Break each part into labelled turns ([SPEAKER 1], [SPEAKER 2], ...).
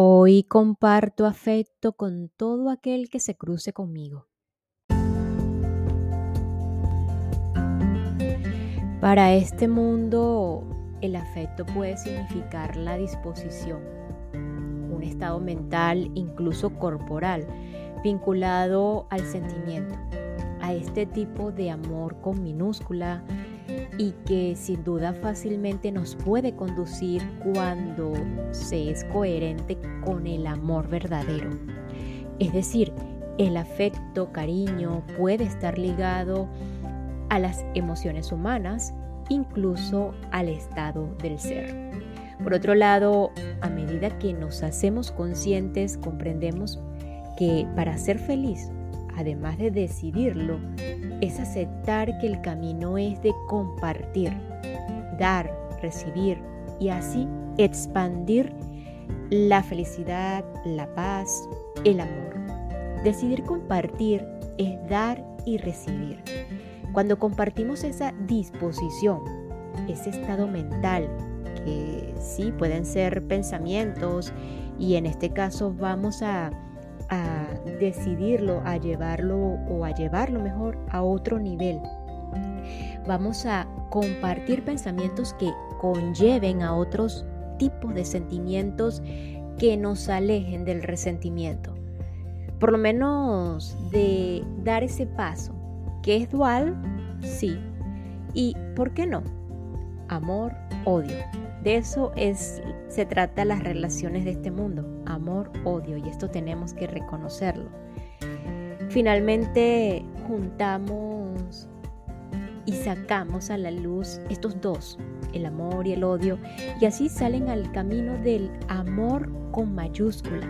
[SPEAKER 1] Hoy comparto afecto con todo aquel que se cruce conmigo. Para este mundo, el afecto puede significar la disposición, un estado mental, incluso corporal, vinculado al sentimiento, a este tipo de amor con minúscula y que sin duda fácilmente nos puede conducir cuando se es coherente con el amor verdadero. Es decir, el afecto, cariño puede estar ligado a las emociones humanas, incluso al estado del ser. Por otro lado, a medida que nos hacemos conscientes, comprendemos que para ser feliz además de decidirlo, es aceptar que el camino es de compartir, dar, recibir y así expandir la felicidad, la paz, el amor. Decidir compartir es dar y recibir. Cuando compartimos esa disposición, ese estado mental, que sí pueden ser pensamientos y en este caso vamos a a decidirlo, a llevarlo o a llevarlo mejor a otro nivel. Vamos a compartir pensamientos que conlleven a otros tipos de sentimientos que nos alejen del resentimiento. Por lo menos de dar ese paso, que es dual, sí. ¿Y por qué no? Amor, odio. De eso es, se trata las relaciones de este mundo, amor, odio, y esto tenemos que reconocerlo. Finalmente juntamos y sacamos a la luz estos dos, el amor y el odio, y así salen al camino del amor con mayúscula.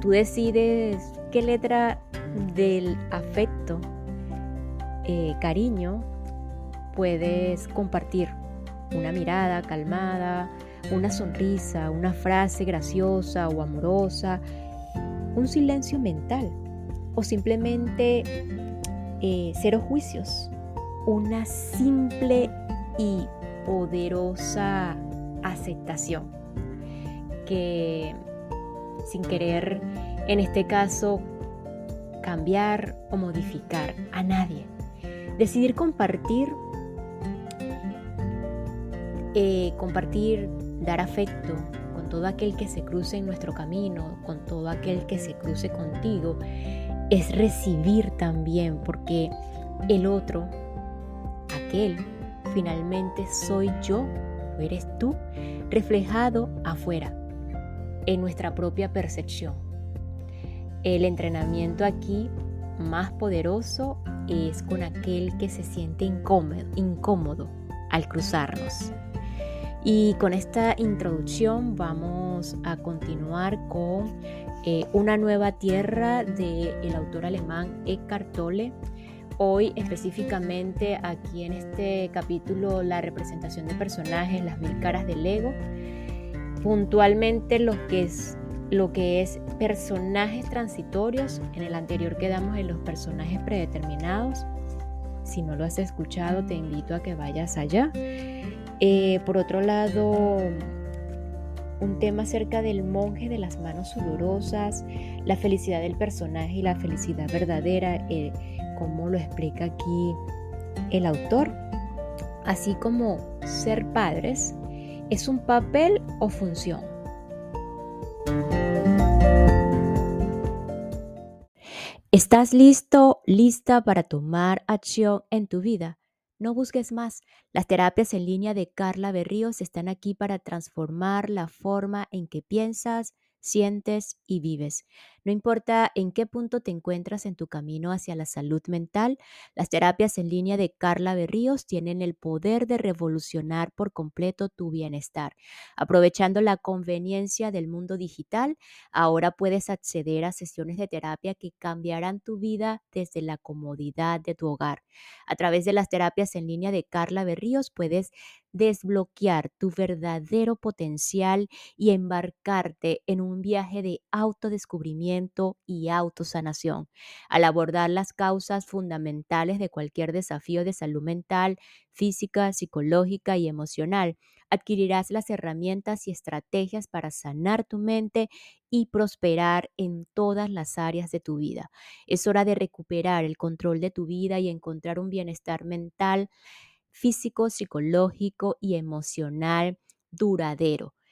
[SPEAKER 1] Tú decides qué letra del afecto, eh, cariño, puedes compartir una mirada calmada, una sonrisa, una frase graciosa o amorosa, un silencio mental o simplemente eh, cero juicios, una simple y poderosa aceptación que sin querer en este caso cambiar o modificar a nadie. Decidir compartir eh, compartir, dar afecto con todo aquel que se cruce en nuestro camino, con todo aquel que se cruce contigo, es recibir también, porque el otro, aquel, finalmente soy yo o eres tú, reflejado afuera, en nuestra propia percepción. El entrenamiento aquí más poderoso es con aquel que se siente incómodo, incómodo al cruzarnos. Y con esta introducción vamos a continuar con eh, Una nueva tierra del autor alemán Eckhart Tolle. Hoy específicamente aquí en este capítulo la representación de personajes, las mil caras del ego. Puntualmente lo que es lo que es personajes transitorios. En el anterior quedamos en los personajes predeterminados. Si no lo has escuchado, te invito a que vayas allá. Eh, por otro lado, un tema acerca del monje de las manos sudorosas, la felicidad del personaje y la felicidad verdadera, eh, como lo explica aquí el autor, así como ser padres, es un papel o función. ¿Estás listo, lista para tomar acción en tu vida? No busques más. Las terapias en línea de Carla Berríos están aquí para transformar la forma en que piensas, sientes y vives. No importa en qué punto te encuentras en tu camino hacia la salud mental, las terapias en línea de Carla Berríos tienen el poder de revolucionar por completo tu bienestar. Aprovechando la conveniencia del mundo digital, ahora puedes acceder a sesiones de terapia que cambiarán tu vida desde la comodidad de tu hogar. A través de las terapias en línea de Carla Berríos puedes desbloquear tu verdadero potencial y embarcarte en un viaje de autodescubrimiento autoconocimiento y autosanación. Al abordar las causas fundamentales de cualquier desafío de salud mental, física, psicológica y emocional, adquirirás las herramientas y estrategias para sanar tu mente y prosperar en todas las áreas de tu vida. Es hora de recuperar el control de tu vida y encontrar un bienestar mental, físico, psicológico y emocional duradero.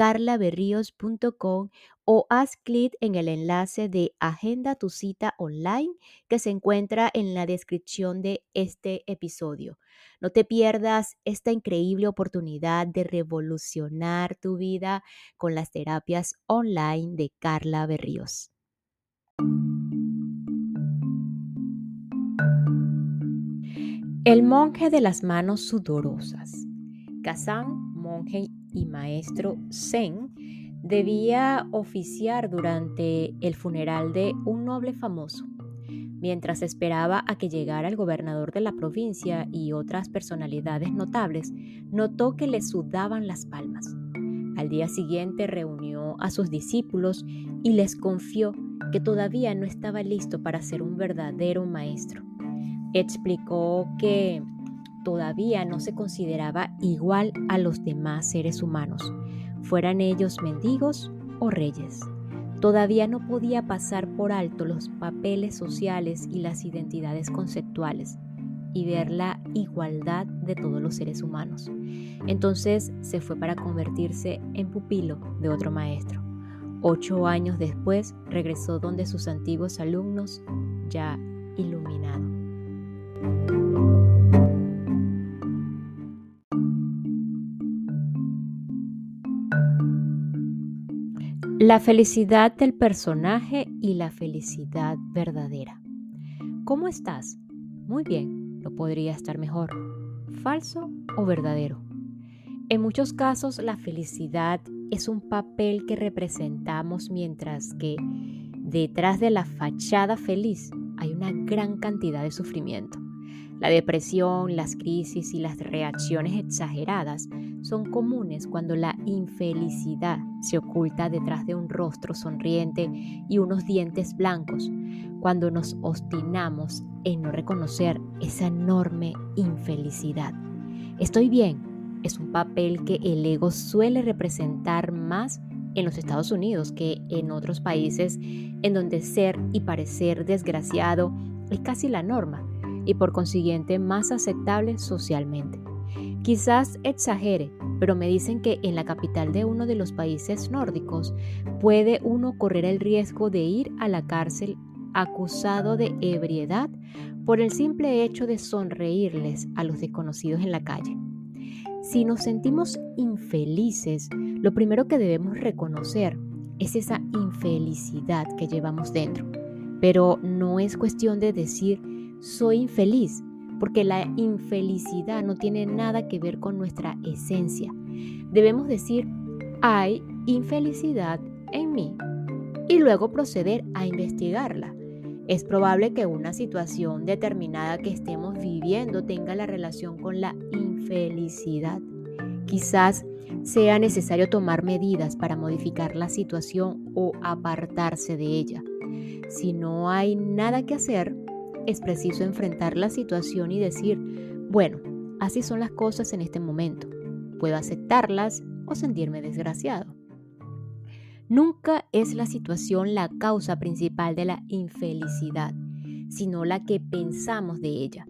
[SPEAKER 1] www.carlaberríos.com o haz clic en el enlace de Agenda tu cita online que se encuentra en la descripción de este episodio. No te pierdas esta increíble oportunidad de revolucionar tu vida con las terapias online de Carla Berríos. El monje de las manos sudorosas. Kazan, monje y maestro Zen, debía oficiar durante el funeral de un noble famoso. Mientras esperaba a que llegara el gobernador de la provincia y otras personalidades notables, notó que le sudaban las palmas. Al día siguiente reunió a sus discípulos y les confió que todavía no estaba listo para ser un verdadero maestro. Explicó que todavía no se consideraba igual a los demás seres humanos, fueran ellos mendigos o reyes. Todavía no podía pasar por alto los papeles sociales y las identidades conceptuales y ver la igualdad de todos los seres humanos. Entonces se fue para convertirse en pupilo de otro maestro. Ocho años después regresó donde sus antiguos alumnos ya iluminados. La felicidad del personaje y la felicidad verdadera. ¿Cómo estás? Muy bien, no podría estar mejor. ¿Falso o verdadero? En muchos casos la felicidad es un papel que representamos mientras que detrás de la fachada feliz hay una gran cantidad de sufrimiento. La depresión, las crisis y las reacciones exageradas son comunes cuando la infelicidad se oculta detrás de un rostro sonriente y unos dientes blancos, cuando nos obstinamos en no reconocer esa enorme infelicidad. Estoy bien es un papel que el ego suele representar más en los Estados Unidos que en otros países en donde ser y parecer desgraciado es casi la norma y por consiguiente más aceptable socialmente. Quizás exagere, pero me dicen que en la capital de uno de los países nórdicos puede uno correr el riesgo de ir a la cárcel acusado de ebriedad por el simple hecho de sonreírles a los desconocidos en la calle. Si nos sentimos infelices, lo primero que debemos reconocer es esa infelicidad que llevamos dentro. Pero no es cuestión de decir soy infeliz, porque la infelicidad no tiene nada que ver con nuestra esencia. Debemos decir, hay infelicidad en mí y luego proceder a investigarla. Es probable que una situación determinada que estemos viviendo tenga la relación con la infelicidad. Quizás sea necesario tomar medidas para modificar la situación o apartarse de ella. Si no hay nada que hacer, es preciso enfrentar la situación y decir, bueno, así son las cosas en este momento. Puedo aceptarlas o sentirme desgraciado. Nunca es la situación la causa principal de la infelicidad, sino la que pensamos de ella.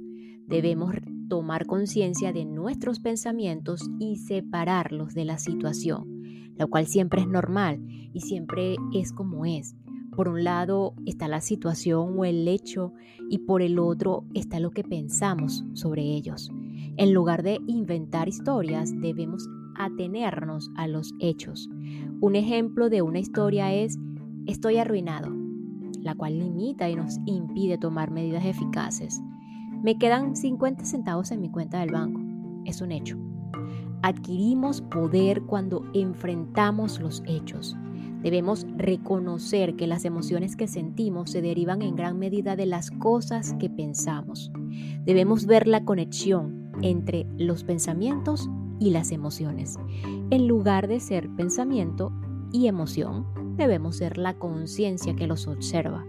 [SPEAKER 1] Debemos tomar conciencia de nuestros pensamientos y separarlos de la situación, lo cual siempre es normal y siempre es como es. Por un lado está la situación o el hecho y por el otro está lo que pensamos sobre ellos. En lugar de inventar historias, debemos atenernos a los hechos. Un ejemplo de una historia es estoy arruinado, la cual limita y nos impide tomar medidas eficaces. Me quedan 50 centavos en mi cuenta del banco. Es un hecho. Adquirimos poder cuando enfrentamos los hechos. Debemos reconocer que las emociones que sentimos se derivan en gran medida de las cosas que pensamos. Debemos ver la conexión entre los pensamientos y las emociones. En lugar de ser pensamiento y emoción, debemos ser la conciencia que los observa.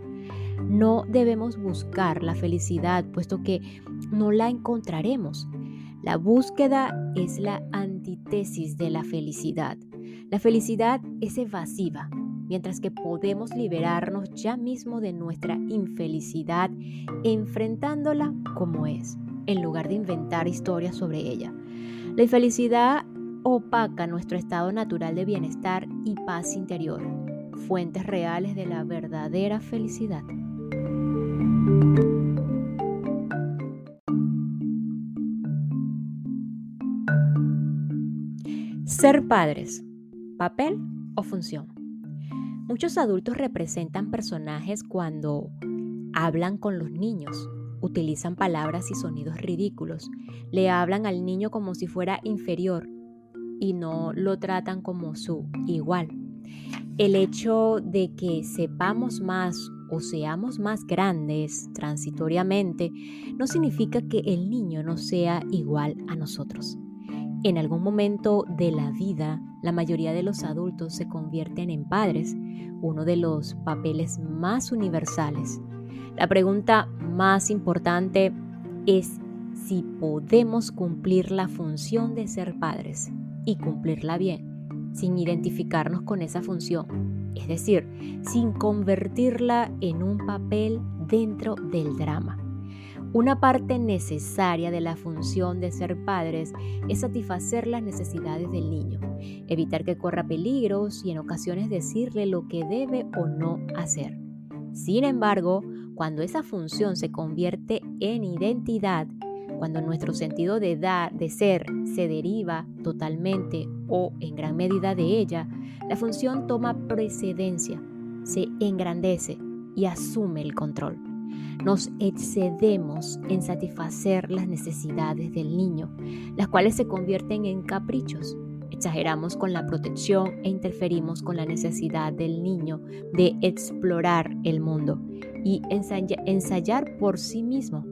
[SPEAKER 1] No debemos buscar la felicidad, puesto que no la encontraremos. La búsqueda es la antítesis de la felicidad. La felicidad es evasiva, mientras que podemos liberarnos ya mismo de nuestra infelicidad enfrentándola como es, en lugar de inventar historias sobre ella. La infelicidad opaca nuestro estado natural de bienestar y paz interior, fuentes reales de la verdadera felicidad. Ser padres, papel o función. Muchos adultos representan personajes cuando hablan con los niños, utilizan palabras y sonidos ridículos, le hablan al niño como si fuera inferior y no lo tratan como su igual. El hecho de que sepamos más o seamos más grandes transitoriamente no significa que el niño no sea igual a nosotros. En algún momento de la vida, la mayoría de los adultos se convierten en padres, uno de los papeles más universales. La pregunta más importante es si podemos cumplir la función de ser padres y cumplirla bien, sin identificarnos con esa función, es decir, sin convertirla en un papel dentro del drama. Una parte necesaria de la función de ser padres es satisfacer las necesidades del niño, evitar que corra peligros y en ocasiones decirle lo que debe o no hacer. Sin embargo, cuando esa función se convierte en identidad, cuando nuestro sentido de dar, de ser, se deriva totalmente o en gran medida de ella, la función toma precedencia, se engrandece y asume el control. Nos excedemos en satisfacer las necesidades del niño, las cuales se convierten en caprichos. Exageramos con la protección e interferimos con la necesidad del niño de explorar el mundo y ensayar por sí mismo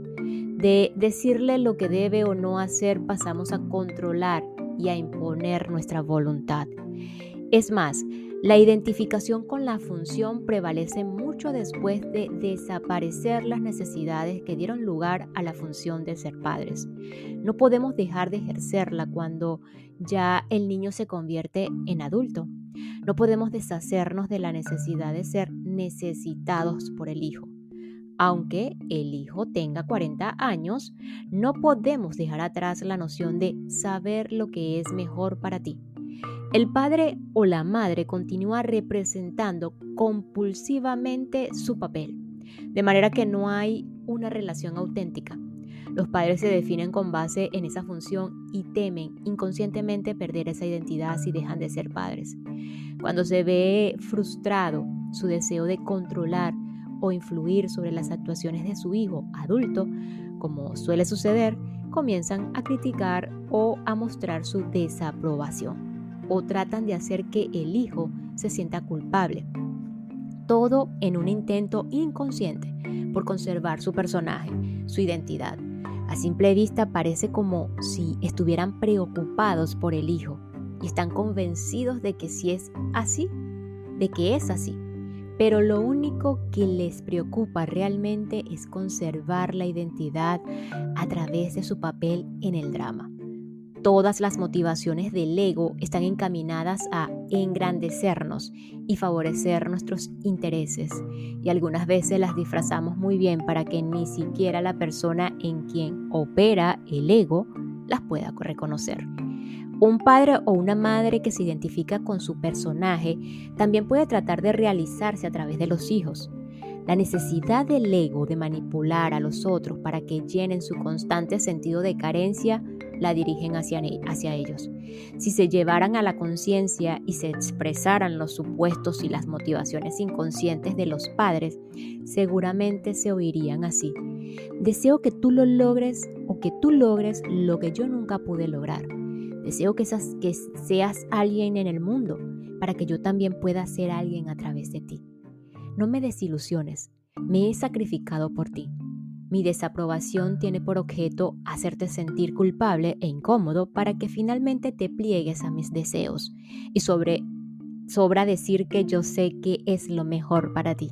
[SPEAKER 1] de decirle lo que debe o no hacer pasamos a controlar y a imponer nuestra voluntad. Es más, la identificación con la función prevalece mucho después de desaparecer las necesidades que dieron lugar a la función de ser padres. No podemos dejar de ejercerla cuando ya el niño se convierte en adulto. No podemos deshacernos de la necesidad de ser necesitados por el hijo. Aunque el hijo tenga 40 años, no podemos dejar atrás la noción de saber lo que es mejor para ti. El padre o la madre continúa representando compulsivamente su papel, de manera que no hay una relación auténtica. Los padres se definen con base en esa función y temen inconscientemente perder esa identidad si dejan de ser padres. Cuando se ve frustrado su deseo de controlar o influir sobre las actuaciones de su hijo adulto, como suele suceder, comienzan a criticar o a mostrar su desaprobación o tratan de hacer que el hijo se sienta culpable. Todo en un intento inconsciente por conservar su personaje, su identidad. A simple vista parece como si estuvieran preocupados por el hijo y están convencidos de que si es así, de que es así pero lo único que les preocupa realmente es conservar la identidad a través de su papel en el drama. Todas las motivaciones del ego están encaminadas a engrandecernos y favorecer nuestros intereses, y algunas veces las disfrazamos muy bien para que ni siquiera la persona en quien opera el ego las pueda reconocer. Un padre o una madre que se identifica con su personaje también puede tratar de realizarse a través de los hijos. La necesidad del ego de manipular a los otros para que llenen su constante sentido de carencia la dirigen hacia, ellos. Si se llevaran a la conciencia y se expresaran los supuestos y las motivaciones inconscientes de los padres, seguramente se oirían así. Deseo que tú lo logres o que tú logres lo que yo nunca pude lograr. Deseo que seas alguien en el mundo para que yo también pueda ser alguien a través de ti. No me desilusiones, me he sacrificado por ti. Mi desaprobación tiene por objeto hacerte sentir culpable e incómodo para que finalmente te pliegues a mis deseos. Y sobre, sobra decir que yo sé que es lo mejor para ti.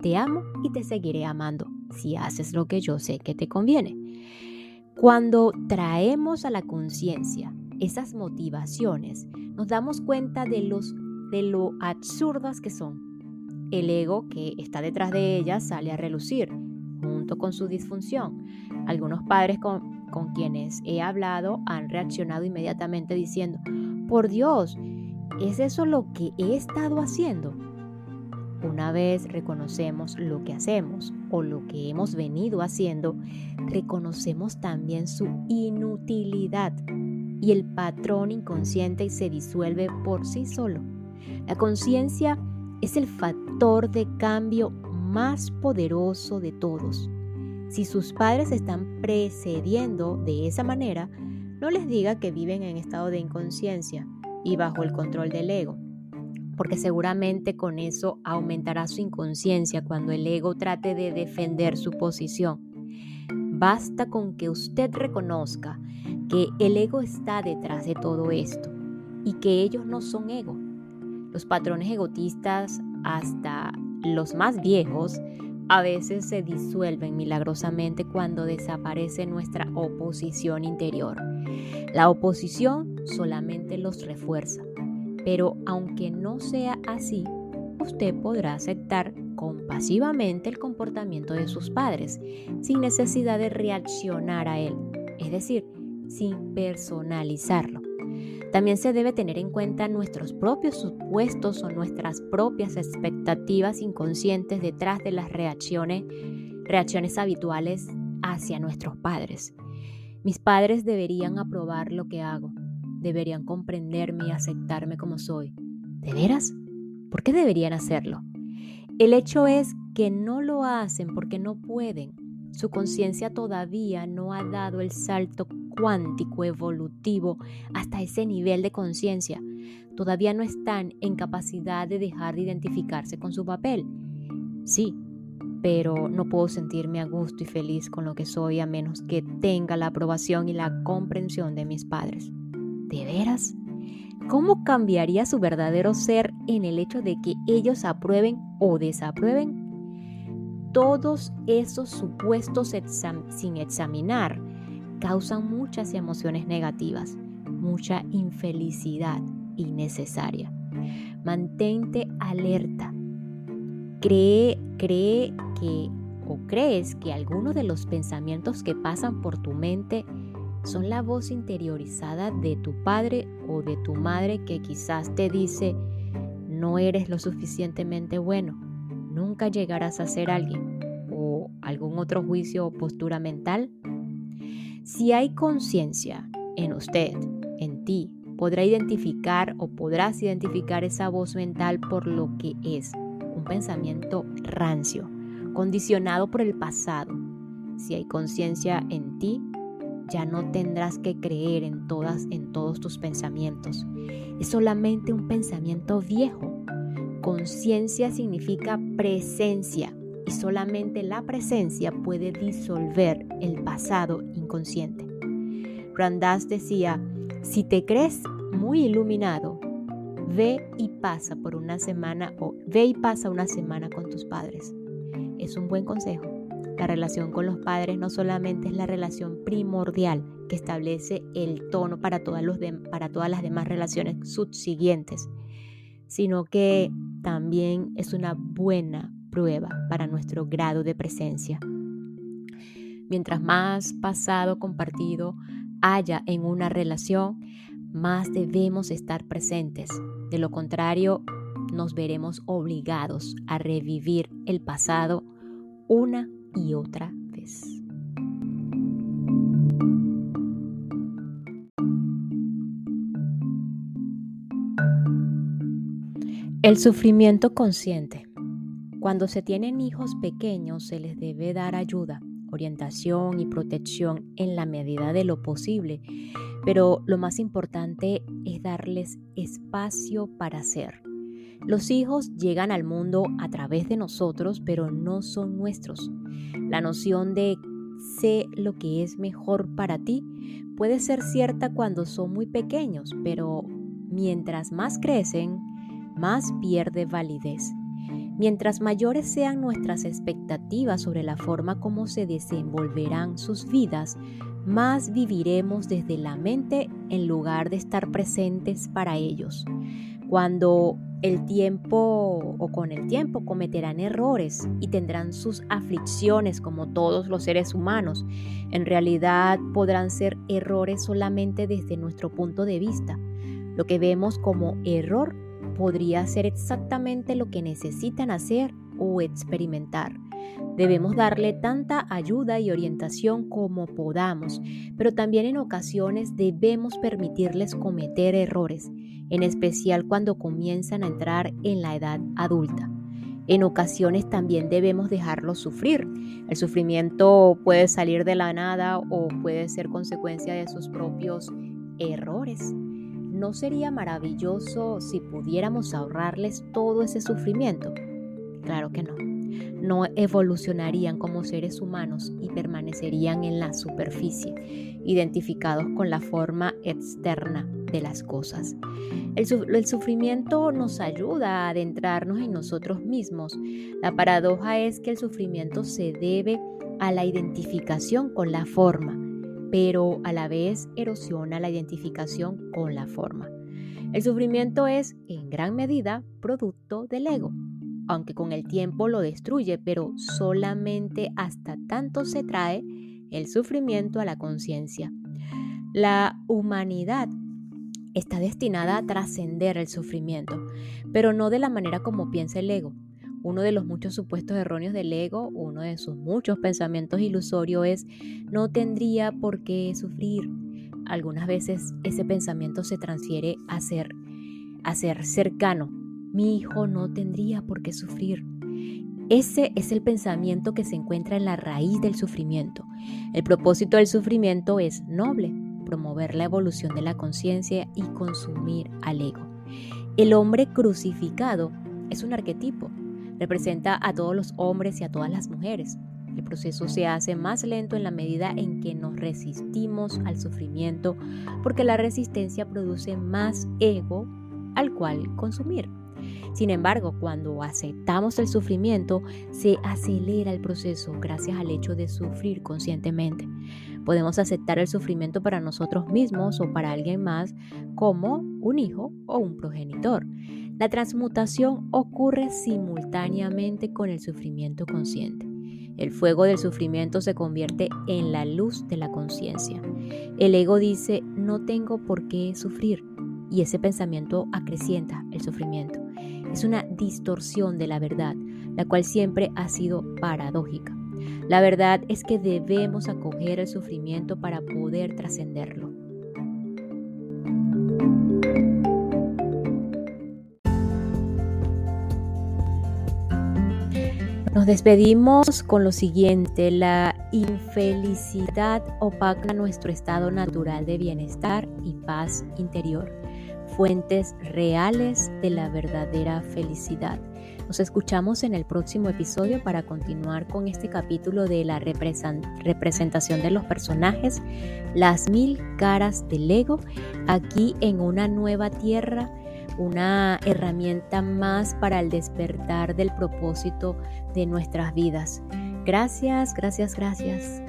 [SPEAKER 1] Te amo y te seguiré amando si haces lo que yo sé que te conviene. Cuando traemos a la conciencia esas motivaciones, nos damos cuenta de, los, de lo absurdas que son. El ego que está detrás de ellas sale a relucir junto con su disfunción. Algunos padres con, con quienes he hablado han reaccionado inmediatamente diciendo, por Dios, ¿es eso lo que he estado haciendo? Una vez reconocemos lo que hacemos o lo que hemos venido haciendo, reconocemos también su inutilidad y el patrón inconsciente se disuelve por sí solo. La conciencia es el factor de cambio más poderoso de todos. Si sus padres están precediendo de esa manera, no les diga que viven en estado de inconsciencia y bajo el control del ego porque seguramente con eso aumentará su inconsciencia cuando el ego trate de defender su posición. Basta con que usted reconozca que el ego está detrás de todo esto y que ellos no son ego. Los patrones egotistas, hasta los más viejos, a veces se disuelven milagrosamente cuando desaparece nuestra oposición interior. La oposición solamente los refuerza pero aunque no sea así, usted podrá aceptar compasivamente el comportamiento de sus padres, sin necesidad de reaccionar a él, es decir, sin personalizarlo. También se debe tener en cuenta nuestros propios supuestos o nuestras propias expectativas inconscientes detrás de las reacciones, reacciones habituales hacia nuestros padres. Mis padres deberían aprobar lo que hago, deberían comprenderme y aceptarme como soy. ¿De veras? ¿Por qué deberían hacerlo? El hecho es que no lo hacen porque no pueden. Su conciencia todavía no ha dado el salto cuántico evolutivo hasta ese nivel de conciencia. Todavía no están en capacidad de dejar de identificarse con su papel. Sí, pero no puedo sentirme a gusto y feliz con lo que soy a menos que tenga la aprobación y la comprensión de mis padres. ¿De veras? ¿Cómo cambiaría su verdadero ser en el hecho de que ellos aprueben o desaprueben? Todos esos supuestos sin examinar causan muchas emociones negativas, mucha infelicidad innecesaria. Mantente alerta. Cree, cree que o crees que algunos de los pensamientos que pasan por tu mente son la voz interiorizada de tu padre o de tu madre que quizás te dice, no eres lo suficientemente bueno, nunca llegarás a ser alguien, o algún otro juicio o postura mental. Si hay conciencia en usted, en ti, podrá identificar o podrás identificar esa voz mental por lo que es un pensamiento rancio, condicionado por el pasado. Si hay conciencia en ti, ya no tendrás que creer en todas en todos tus pensamientos. Es solamente un pensamiento viejo. Conciencia significa presencia y solamente la presencia puede disolver el pasado inconsciente. Randas decía, si te crees muy iluminado, ve y pasa por una semana o ve y pasa una semana con tus padres. Es un buen consejo. La relación con los padres no solamente es la relación primordial que establece el tono para todas, para todas las demás relaciones subsiguientes, sino que también es una buena prueba para nuestro grado de presencia. Mientras más pasado compartido haya en una relación, más debemos estar presentes. De lo contrario, nos veremos obligados a revivir el pasado una y otra vez. El sufrimiento consciente. Cuando se tienen hijos pequeños se les debe dar ayuda, orientación y protección en la medida de lo posible, pero lo más importante es darles espacio para ser. Los hijos llegan al mundo a través de nosotros, pero no son nuestros. La noción de sé lo que es mejor para ti puede ser cierta cuando son muy pequeños, pero mientras más crecen, más pierde validez. Mientras mayores sean nuestras expectativas sobre la forma como se desenvolverán sus vidas, más viviremos desde la mente en lugar de estar presentes para ellos. Cuando el tiempo o con el tiempo cometerán errores y tendrán sus aflicciones como todos los seres humanos. En realidad podrán ser errores solamente desde nuestro punto de vista. Lo que vemos como error podría ser exactamente lo que necesitan hacer o experimentar. Debemos darle tanta ayuda y orientación como podamos, pero también en ocasiones debemos permitirles cometer errores, en especial cuando comienzan a entrar en la edad adulta. En ocasiones también debemos dejarlos sufrir. El sufrimiento puede salir de la nada o puede ser consecuencia de sus propios errores. ¿No sería maravilloso si pudiéramos ahorrarles todo ese sufrimiento? Claro que no. No evolucionarían como seres humanos y permanecerían en la superficie, identificados con la forma externa de las cosas. El, sufrimiento nos ayuda a adentrarnos en nosotros mismos. La paradoja es que el sufrimiento se debe a la identificación con la forma pero a la vez erosiona la identificación con la forma. El sufrimiento es, en gran medida, producto del ego, aunque con el tiempo lo destruye, pero solamente hasta tanto se trae el sufrimiento a la conciencia. La humanidad está destinada a trascender el sufrimiento, pero no de la manera como piensa el ego. Uno de los muchos supuestos erróneos del ego, uno de sus muchos pensamientos ilusorios es no tendría por qué sufrir. Algunas veces ese pensamiento se transfiere a ser, a ser cercano. Mi hijo no tendría por qué sufrir. Ese es el pensamiento que se encuentra en la raíz del sufrimiento. El propósito del sufrimiento es noble, promover la evolución de la conciencia y consumir al ego. El hombre crucificado es un arquetipo, Representa a todos los hombres y a todas las mujeres. El proceso se hace más lento en la medida en que nos resistimos al sufrimiento porque la resistencia produce más ego al cual consumir. Sin embargo, cuando aceptamos el sufrimiento, se acelera el proceso gracias al hecho de sufrir conscientemente. Podemos aceptar el sufrimiento para nosotros mismos o para alguien más como un hijo o un progenitor. La transmutación ocurre simultáneamente con el sufrimiento consciente. El fuego del sufrimiento se convierte en la luz de la conciencia. El ego dice, no tengo por qué sufrir, y ese pensamiento acrecienta el sufrimiento. Es una distorsión de la verdad, la cual siempre ha sido paradójica. La verdad es que debemos acoger el sufrimiento para poder trascenderlo. Nos despedimos con lo siguiente, la infelicidad opaca nuestro estado natural de bienestar y paz interior, fuentes reales de la verdadera felicidad. Nos escuchamos en el próximo episodio para continuar con este capítulo de la representación de los personajes, las mil caras del ego, aquí en una nueva tierra una herramienta más para el despertar del propósito de nuestras vidas. Gracias, gracias, gracias.